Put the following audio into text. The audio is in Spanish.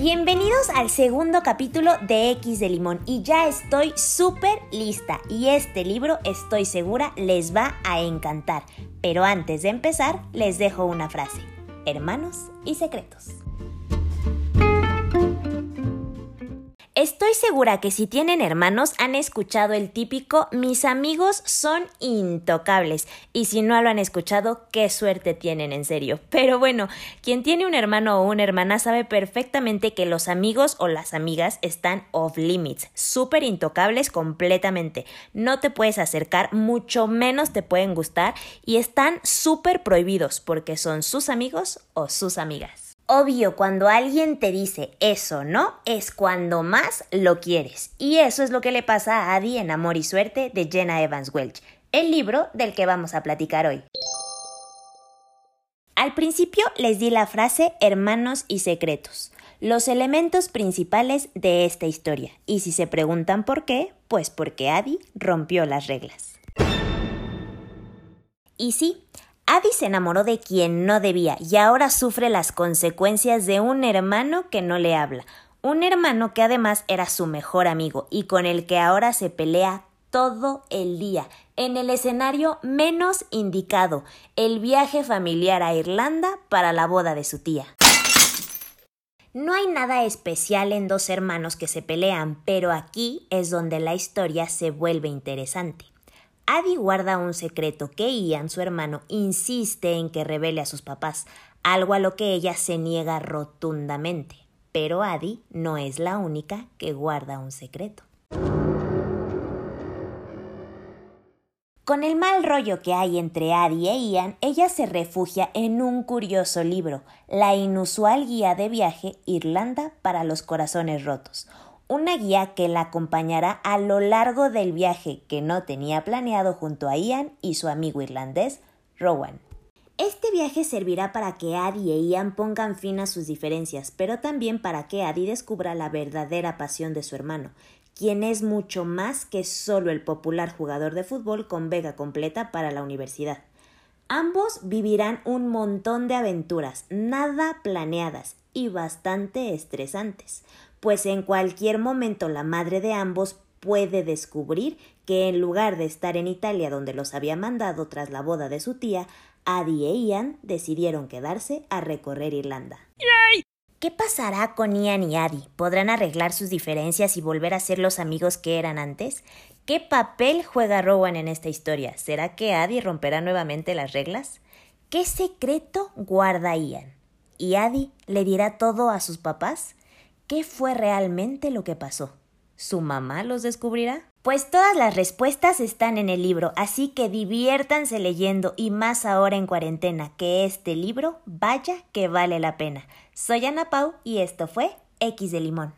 Bienvenidos al segundo capítulo de X de Limón y ya estoy súper lista y este libro estoy segura les va a encantar. Pero antes de empezar les dejo una frase, hermanos y secretos. Estoy segura que si tienen hermanos han escuchado el típico mis amigos son intocables y si no lo han escuchado, qué suerte tienen en serio. Pero bueno, quien tiene un hermano o una hermana sabe perfectamente que los amigos o las amigas están off limits, súper intocables completamente. No te puedes acercar, mucho menos te pueden gustar y están súper prohibidos porque son sus amigos o sus amigas. Obvio, cuando alguien te dice eso, ¿no? Es cuando más lo quieres. Y eso es lo que le pasa a Adi en Amor y Suerte de Jenna Evans Welch, el libro del que vamos a platicar hoy. Al principio les di la frase hermanos y secretos, los elementos principales de esta historia. Y si se preguntan por qué, pues porque Adi rompió las reglas. Y sí, Adi se enamoró de quien no debía y ahora sufre las consecuencias de un hermano que no le habla. Un hermano que además era su mejor amigo y con el que ahora se pelea todo el día, en el escenario menos indicado, el viaje familiar a Irlanda para la boda de su tía. No hay nada especial en dos hermanos que se pelean, pero aquí es donde la historia se vuelve interesante. Adi guarda un secreto que Ian, su hermano, insiste en que revele a sus papás, algo a lo que ella se niega rotundamente. Pero Adi no es la única que guarda un secreto. Con el mal rollo que hay entre Adi e Ian, ella se refugia en un curioso libro, La inusual guía de viaje Irlanda para los corazones rotos, una guía que la acompañará a lo largo del viaje que no tenía planeado junto a Ian y su amigo irlandés, Rowan. Este viaje servirá para que Adi e Ian pongan fin a sus diferencias, pero también para que Adi descubra la verdadera pasión de su hermano, quien es mucho más que solo el popular jugador de fútbol con vega completa para la universidad. Ambos vivirán un montón de aventuras, nada planeadas y bastante estresantes, pues en cualquier momento la madre de ambos puede descubrir que en lugar de estar en Italia donde los había mandado tras la boda de su tía, Adi e Ian decidieron quedarse a recorrer Irlanda. ¿Qué pasará con Ian y Adi? ¿Podrán arreglar sus diferencias y volver a ser los amigos que eran antes? ¿Qué papel juega Rowan en esta historia? ¿Será que Adi romperá nuevamente las reglas? ¿Qué secreto guarda Ian? ¿Y Adi le dirá todo a sus papás? ¿Qué fue realmente lo que pasó? ¿Su mamá los descubrirá? Pues todas las respuestas están en el libro, así que diviértanse leyendo y más ahora en cuarentena, que este libro vaya que vale la pena. Soy Ana Pau y esto fue X de Limón.